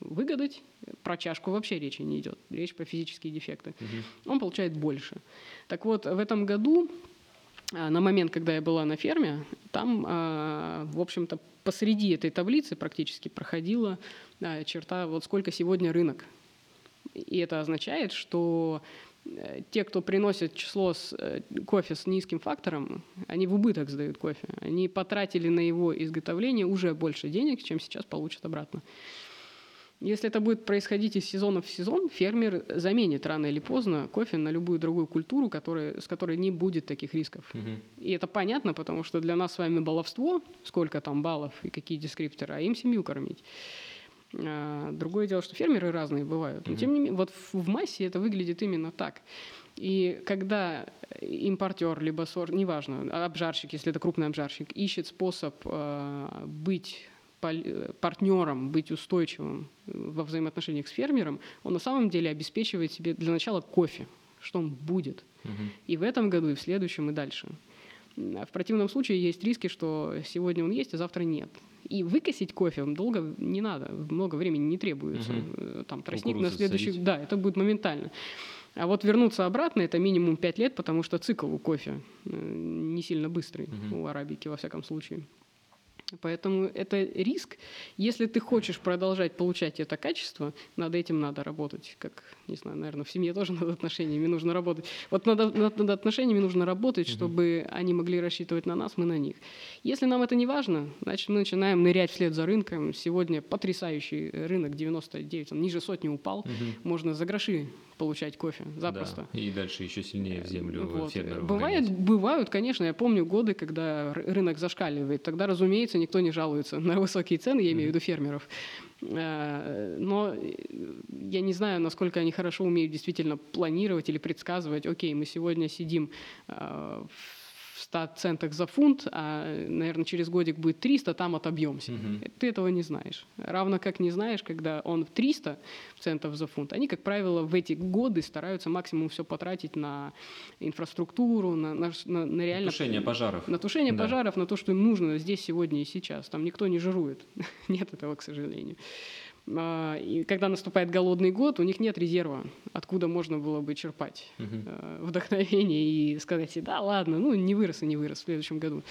выгадать, про чашку вообще речи не идет, речь про физические дефекты, угу. он получает больше. Так вот, в этом году а, на момент, когда я была на ферме, там, а, в общем-то, посреди этой таблицы практически проходила черта, вот сколько сегодня рынок и это означает, что э, те, кто приносит число с, э, кофе с низким фактором, они в убыток сдают кофе. Они потратили на его изготовление уже больше денег, чем сейчас получат обратно. Если это будет происходить из сезона в сезон, фермер заменит рано или поздно кофе на любую другую культуру, которая, с которой не будет таких рисков. Угу. И это понятно, потому что для нас с вами баловство, сколько там баллов и какие дескрипторы, а им семью кормить. А, другое дело, что фермеры разные бывают. Но тем не менее, вот в массе это выглядит именно так. И когда импортер, либо сор, неважно, обжарщик, если это крупный обжарщик, ищет способ э, быть партнером, быть устойчивым во взаимоотношениях с фермером, он на самом деле обеспечивает себе для начала кофе, что он будет. Угу. И в этом году, и в следующем, и дальше. В противном случае есть риски, что сегодня он есть, а завтра нет. И выкосить кофе долго не надо, много времени не требуется. Угу. Там тростник на следующий... Садить. Да, это будет моментально. А вот вернуться обратно это минимум 5 лет, потому что цикл у кофе э, не сильно быстрый, угу. у арабики во всяком случае. Поэтому это риск. Если ты хочешь продолжать получать это качество, над этим надо работать. Как, не знаю, наверное, в семье тоже над отношениями нужно работать. Вот над, над, над отношениями нужно работать, чтобы они могли рассчитывать на нас, мы на них. Если нам это не важно, значит, мы начинаем нырять вслед за рынком. Сегодня потрясающий рынок 99, он ниже сотни упал. Угу. Можно за гроши получать кофе запросто. Да, и дальше еще сильнее в землю вот. Бывает, бывают, конечно, я помню годы, когда рынок зашкаливает. Тогда, разумеется, никто не жалуется на высокие цены, я имею в виду фермеров. Э, но я не знаю, насколько они хорошо умеют действительно планировать или предсказывать, окей, мы сегодня сидим э, в 100 центах за фунт, а, наверное, через годик будет 300, там отобьемся. Угу. Ты этого не знаешь. Равно как не знаешь, когда он в 300 центов за фунт. Они, как правило, в эти годы стараются максимум все потратить на инфраструктуру, на, на, на, на реально... Тушение пожаров. На тушение да. пожаров, на то, что им нужно здесь, сегодня и сейчас. Там никто не жирует. Нет этого, к сожалению. А, и когда наступает голодный год, у них нет резерва, откуда можно было бы черпать uh вдохновение и сказать, да, ладно, ну не вырос и не вырос в следующем году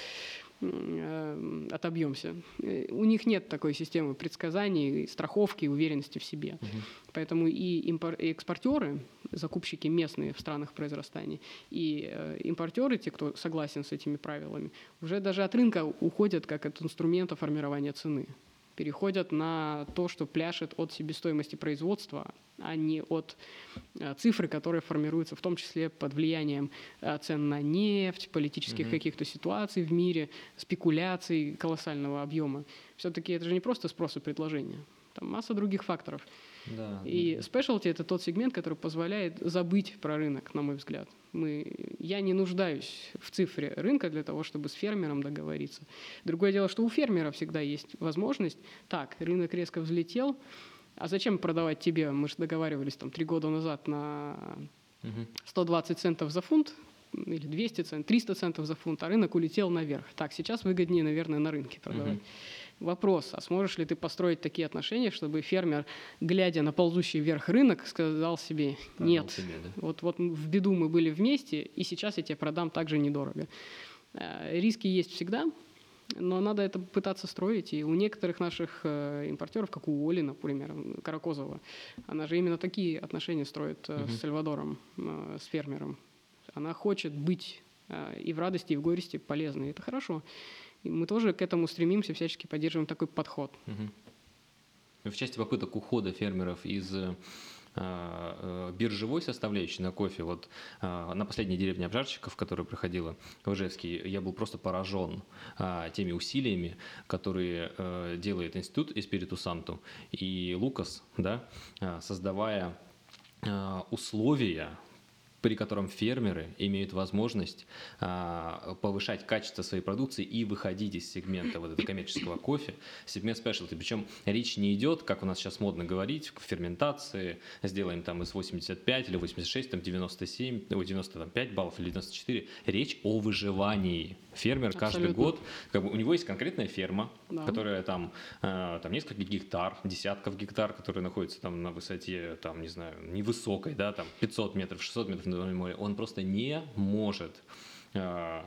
а, отобьемся. Э, у них нет такой системы предсказаний, страховки, уверенности в себе. uh Поэтому и, импор- и экспортеры, закупщики местные в странах произрастания, и э, импортеры, те, кто согласен с этими правилами, уже даже от рынка уходят как от инструмента формирования цены переходят на то, что пляшет от себестоимости производства, а не от э, цифры, которые формируются в том числе под влиянием э, цен на нефть, политических mm-hmm. каких-то ситуаций в мире, спекуляций колоссального объема. Все-таки это же не просто спрос и предложение. Там масса других факторов. Да. И specialty – это тот сегмент, который позволяет забыть про рынок, на мой взгляд. Мы, я не нуждаюсь в цифре рынка для того, чтобы с фермером договориться. Другое дело, что у фермера всегда есть возможность, так, рынок резко взлетел, а зачем продавать тебе? Мы же договаривались там три года назад на 120 центов за фунт, или 200 центов, 300 центов за фунт, а рынок улетел наверх. Так, сейчас выгоднее, наверное, на рынке продавать. Uh-huh. Вопрос, а сможешь ли ты построить такие отношения, чтобы фермер, глядя на ползущий вверх рынок, сказал себе, нет, себе, да. вот, вот в беду мы были вместе, и сейчас я тебе продам также недорого. Э, риски есть всегда, но надо это пытаться строить. И у некоторых наших э, импортеров, как у Оли, например, Каракозова, она же именно такие отношения строит угу. с Сальвадором, с фермером. Она хочет быть и в радости, и в горести полезной. Это хорошо. И мы тоже к этому стремимся, всячески поддерживаем такой подход. Угу. В части попыток ухода фермеров из э, э, биржевой составляющей на кофе. Вот э, на последней деревне обжарщиков, которая проходила в Ижевске, я был просто поражен теми усилиями, которые делает институт Эспириту Санту и Лукас, да, создавая условия при котором фермеры имеют возможность а, повышать качество своей продукции и выходить из сегмента вот этого коммерческого кофе, сегмент specialty. Причем речь не идет, как у нас сейчас модно говорить, в ферментации, сделаем там из 85 или 86, там 97, 95 баллов или 94. Речь о выживании. Фермер Абсолютно. каждый год, как бы у него есть конкретная ферма, да. которая там, э, там несколько гектар, десятков гектар, которые находятся там на высоте, там, не знаю, невысокой, да, там 500 метров, 600 метров над морем, он просто не может э,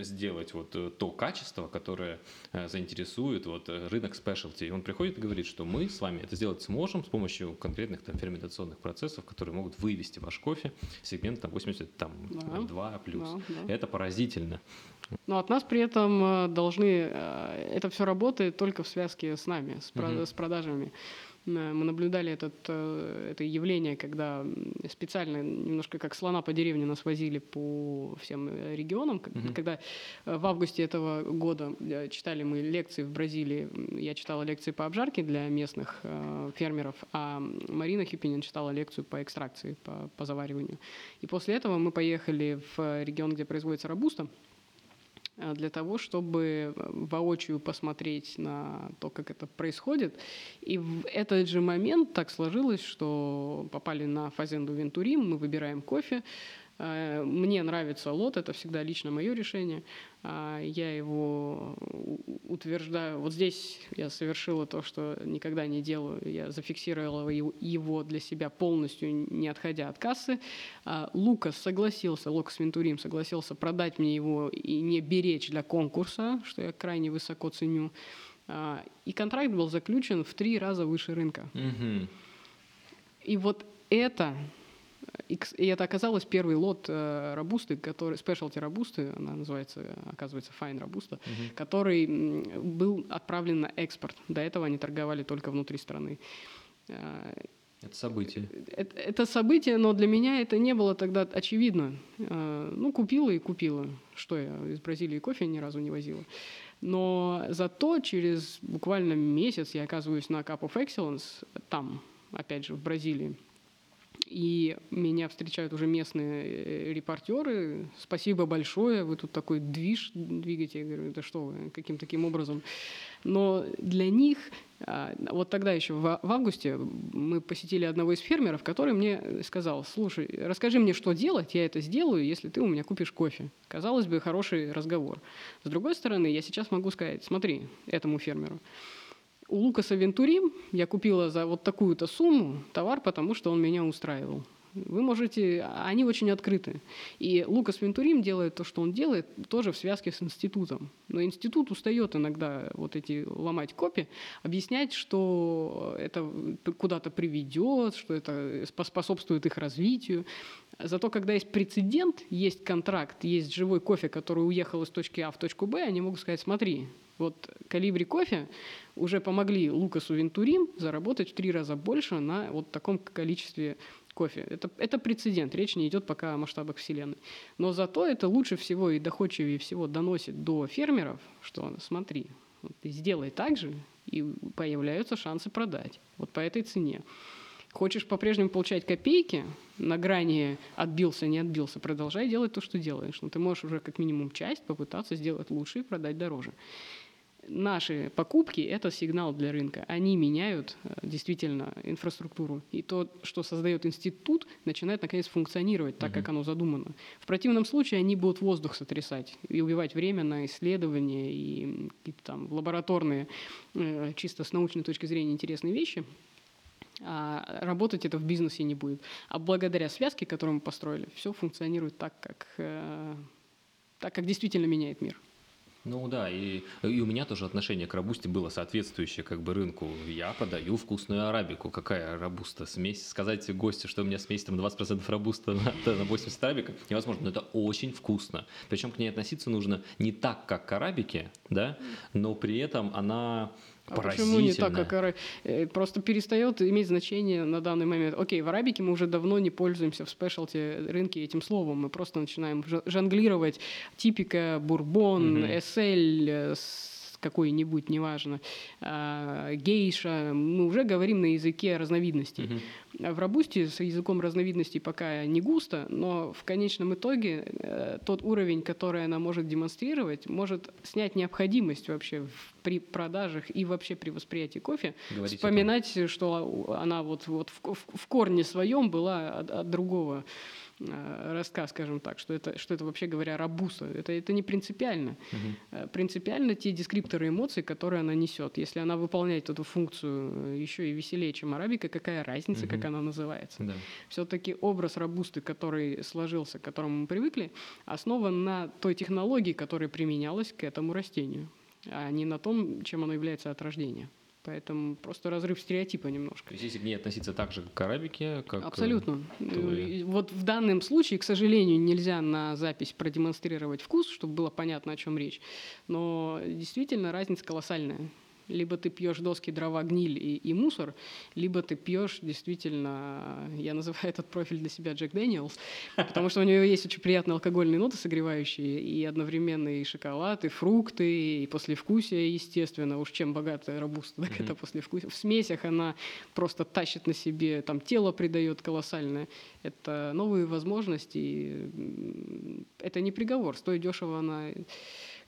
сделать вот то качество, которое заинтересует вот рынок спешлти. Он приходит и говорит, что мы с вами это сделать сможем с помощью конкретных там ферментационных процессов, которые могут вывести ваш кофе сегмент там 82 да. плюс. Да, да. Это поразительно. Но от нас при этом должны... Это все работает только в связке с нами, с, угу. с продажами. Э, мы наблюдали этот, э, это явление, когда специально немножко как слона по деревне нас возили по всем э, регионам. Mm-hmm. Когда в августе этого года читали мы лекции в Бразилии, я читала лекции по обжарке для местных фермеров, а Марина Хюпинин читала лекцию по экстракции, по, по завариванию. И после этого мы поехали в регион, где производится рабуста, для того, чтобы э, воочию посмотреть на то, как это происходит. И в этот же момент так сложилось, что попали на Фазенду Вентурим, мы выбираем кофе, Э, мне нравится лот, это всегда лично мое решение. А, я его утверждаю. Вот здесь я совершила то, что никогда не делаю. Я зафиксировала его для себя полностью, не отходя от кассы. А, Лукас согласился, Лукас Вентурим согласился продать мне его и не беречь для конкурса, что я крайне высоко ценю. А, и контракт был заключен в три раза выше рынка. Угу. И вот это и, это оказалось первый лот э, робусты, который, спешлти робусты, она называется, оказывается, fine робуста, угу. который был отправлен на экспорт. До этого они торговали только внутри страны. Э, это событие. Это, это событие, но для меня это не было тогда очевидно. Э, ну, купила и купила. Что я из Бразилии кофе ни разу не возила. Но зато через буквально месяц я оказываюсь на Cup of Excellence там, опять же, в Бразилии. И меня встречают уже местные э, репортеры. Спасибо большое, вы тут такой движ двигаете. Я говорю, да что вы, каким таким образом? Но для них, а, вот тогда еще в августе мы посетили одного из фермеров, который мне сказал, слушай, расскажи мне, что делать, я это сделаю, если ты у меня купишь кофе. Казалось бы, хороший разговор. С другой стороны, я сейчас могу сказать, смотри, этому фермеру, у Лукаса Вентурим я купила за вот такую-то сумму товар, потому что он меня устраивал. Вы можете, они очень открыты. И Лукас Вентурим делает то, что он делает, тоже в связке с институтом. Но институт устает иногда вот эти ломать копии, объяснять, что это куда-то приведет, что это способствует их развитию. Зато когда есть прецедент, есть контракт, есть живой кофе, который уехал из точки А в точку Б, они могут сказать, смотри, вот калибри кофе уже помогли Лукасу Вентурим заработать в три раза больше на вот таком количестве кофе. Это, это прецедент, речь не идет пока о масштабах Вселенной. Но зато это лучше всего и доходчивее всего доносит до фермеров, что смотри, вот ты сделай так же, и появляются шансы продать. Вот по этой цене. Хочешь по-прежнему получать копейки, на грани отбился, не отбился, продолжай делать то, что делаешь. Но ты можешь уже как минимум часть попытаться сделать лучше и продать дороже наши покупки – это сигнал для рынка. Они меняют э, действительно инфраструктуру. И то, что создает институт, начинает наконец функционировать так, uh-huh. как оно задумано. В противном случае они будут воздух сотрясать и убивать время на исследования и какие-то там лабораторные, э, чисто с научной точки зрения интересные вещи. А работать это в бизнесе не будет. А благодаря связке, которую мы построили, все функционирует так, как, э, так, как действительно меняет мир. Ну да, и, и у меня тоже отношение к рабусте было соответствующее как бы рынку. Я подаю вкусную арабику. Какая рабуста? Смесь? Сказать гостю, что у меня смесь там 20% рабуста на, на 80 арабика невозможно. Но это очень вкусно. Причем к ней относиться нужно не так, как к арабике, да, но при этом она а почему не так, как? Э, просто перестает иметь значение на данный момент. Окей, в арабике мы уже давно не пользуемся в спешлти рынке этим словом. Мы просто начинаем жонглировать типика, бурбон, э, какой-нибудь, неважно, а, гейша, мы уже говорим на языке разновидностей. Uh-huh. В Робусте с языком разновидностей пока не густо, но в конечном итоге э, тот уровень, который она может демонстрировать, может снять необходимость вообще при продажах и вообще при восприятии кофе, Говорите вспоминать, что она вот, вот в, в корне своем была от, от другого Э, рассказ, скажем так, что это, что это вообще говоря рабуса. Это, это не принципиально. Угу. Принципиально те дескрипторы эмоций, которые она несет. Если она выполняет эту функцию э, еще и веселее, чем арабика, какая разница, угу. как она называется. Да. Все-таки образ рабусты, который сложился, к которому мы привыкли, основан на той технологии, которая применялась к этому растению, а не на том, чем оно является от рождения. Поэтому просто разрыв стереотипа немножко. То есть если к ней относиться так же, к арабике, как... Абсолютно. То... Вот в данном случае, к сожалению, нельзя на запись продемонстрировать вкус, чтобы было понятно, о чем речь. Но действительно разница колоссальная. Либо ты пьешь доски, дрова, гниль и, и мусор, либо ты пьешь действительно, я называю этот профиль для себя Джек Дэниелс, потому что у него есть очень приятные алкогольные ноты согревающие, и одновременно и шоколад, и фрукты, и послевкусие, естественно. Уж чем богатая робуста, так mm-hmm. это послевкусие. В смесях она просто тащит на себе, там тело придает колоссальное. Это новые возможности. Это не приговор. Стоит дешево она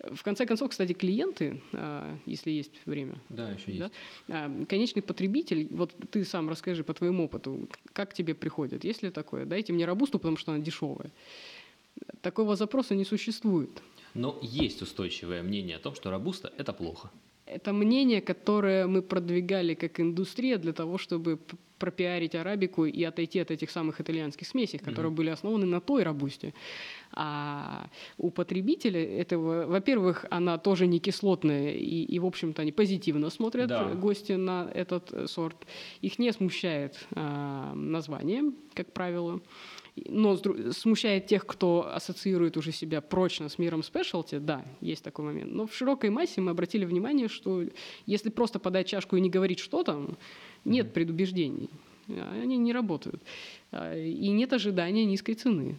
В конце концов, кстати, клиенты, а, если есть время, Да, еще есть. да, конечный потребитель, вот ты сам расскажи по твоему опыту, как тебе приходит, есть ли такое? Дайте мне рабусту, потому что она дешевая. Такого запроса не существует. Но есть устойчивое мнение о том, что рабуста – это плохо. Это мнение, которое мы продвигали как индустрия для того, чтобы пропиарить арабику и отойти от этих самых итальянских смесей, которые были основаны на той рабусте. А у потребителя этого, во-первых, она тоже не кислотная, и, и, в общем-то, они позитивно смотрят Да. э, гости на этот э, сорт. Их не смущает а, название, как правило. Но смущает тех, кто ассоциирует уже себя прочно с миром спешлти, да, есть такой момент. Но в широкой массе мы обратили внимание, что если просто подать чашку и не говорить что там, нет предубеждений. А, Они не работают. А, И нет ожидания низкой цены.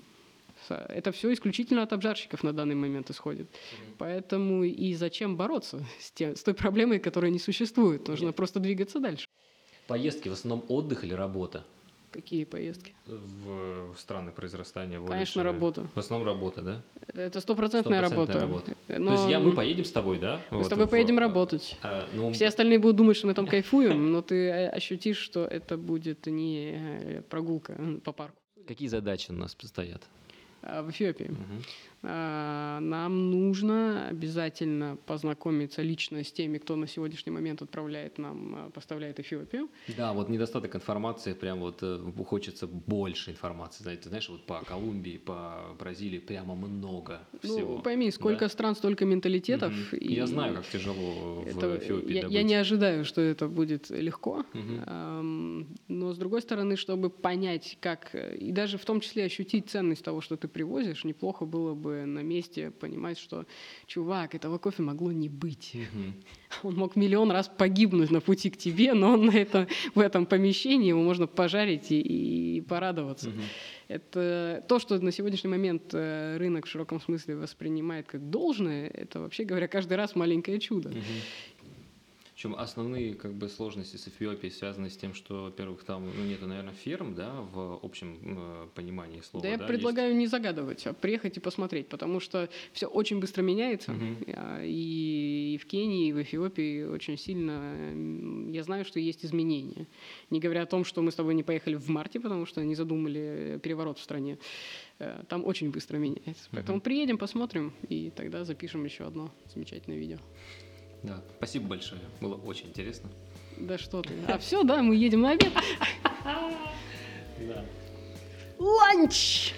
Са- Это все исключительно от обжарщиков на данный момент исходит. Поэтому и зачем бороться с, тем, с той проблемой, которая не существует? Нужно просто двигаться дальше. Поездки в основном отдых или работа? Какие поездки? В, в страны произрастания Конечно, э, работа. В основном работа, да? Это стопроцентная Стопроцентная работа. То есть я, мы поедем с тобой, да? Мы с Вот тобой в- поедем работать. А, ну, Все остальные будут думать, что мы там кайфуем, но ты э, ощутишь, что это будет не э, прогулка по парку. Какие задачи у нас предстоят? А В Эфиопии. Мгм. А, Нам нужно обязательно познакомиться лично с теми, кто на сегодняшний момент отправляет нам, а, поставляет Эфиопию. Да, вот недостаток информации, прям вот э, хочется больше информации. Знаете, знаешь, вот по Колумбии, по Бразилии прямо много всего. Ну, пойми, сколько Да. стран, столько менталитетов. Мгм. и Я знаю, как тяжело в это- Эфиопии я, добыть. я не ожидаю, что это будет легко. Ам, Но с другой стороны, чтобы понять, как, э, и даже в том числе ощутить ценность того, что ты привозишь, неплохо было бы на месте понимать, что, чувак, этого кофе могло не быть. Мгм. Он мог миллион раз погибнуть на пути к тебе, но он на это, в этом помещении его можно пожарить и, и порадоваться. Мгм. Это то, что на сегодняшний момент э, рынок в широком смысле воспринимает как должное, это вообще говоря каждый раз маленькое чудо. Мгм. Причем основные как бы сложности с Эфиопией связаны с тем, что, во-первых, там ну, нету, наверное, ферм, да, в общем э, понимании слова. Да я есть? предлагаю не загадывать, а приехать и посмотреть, потому что все очень быстро меняется. Мгм. А, И в Кении, и в Эфиопии очень сильно я знаю, что есть изменения. Не говоря о том, что мы с тобой не поехали в марте, потому что они задумали переворот в стране. Э, Там очень быстро меняется. Поэтому приедем, посмотрим, и тогда запишем еще одно замечательное видео. Да. Спасибо большое. Было очень интересно. Да что ты. А все, да, мы едем на обед. Да. Ланч!